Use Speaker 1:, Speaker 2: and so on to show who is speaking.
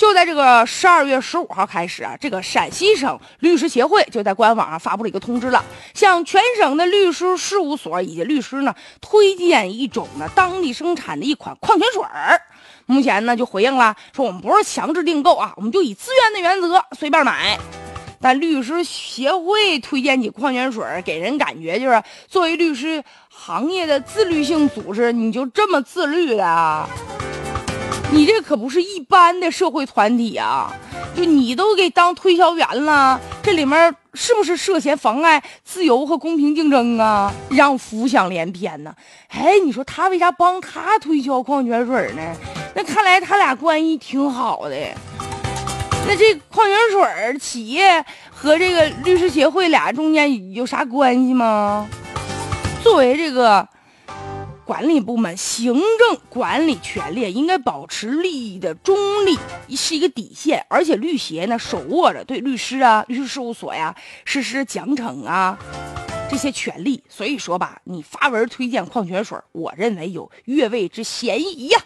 Speaker 1: 就在这个十二月十五号开始啊，这个陕西省律师协会就在官网上发布了一个通知了，向全省的律师事务所以及律师呢推荐一种呢当地生产的一款矿泉水儿。目前呢就回应了，说我们不是强制订购啊，我们就以自愿的原则随便买。但律师协会推荐起矿泉水，给人感觉就是作为律师行业的自律性组织，你就这么自律的啊？你这可不是一般的社会团体啊！就你都给当推销员了，这里面是不是涉嫌妨碍自由和公平竞争啊？让浮想联翩呢？哎，你说他为啥帮他推销矿泉水呢？那看来他俩关系挺好的。那这矿泉水企业和这个律师协会俩中间有啥关系吗？作为这个管理部门，行政管理权力应该保持利益的中立，是一个底线。而且律协呢，手握着对律师啊、律师事务所呀实施奖惩啊这些权利。所以说吧，你发文推荐矿泉水，我认为有越位之嫌疑呀。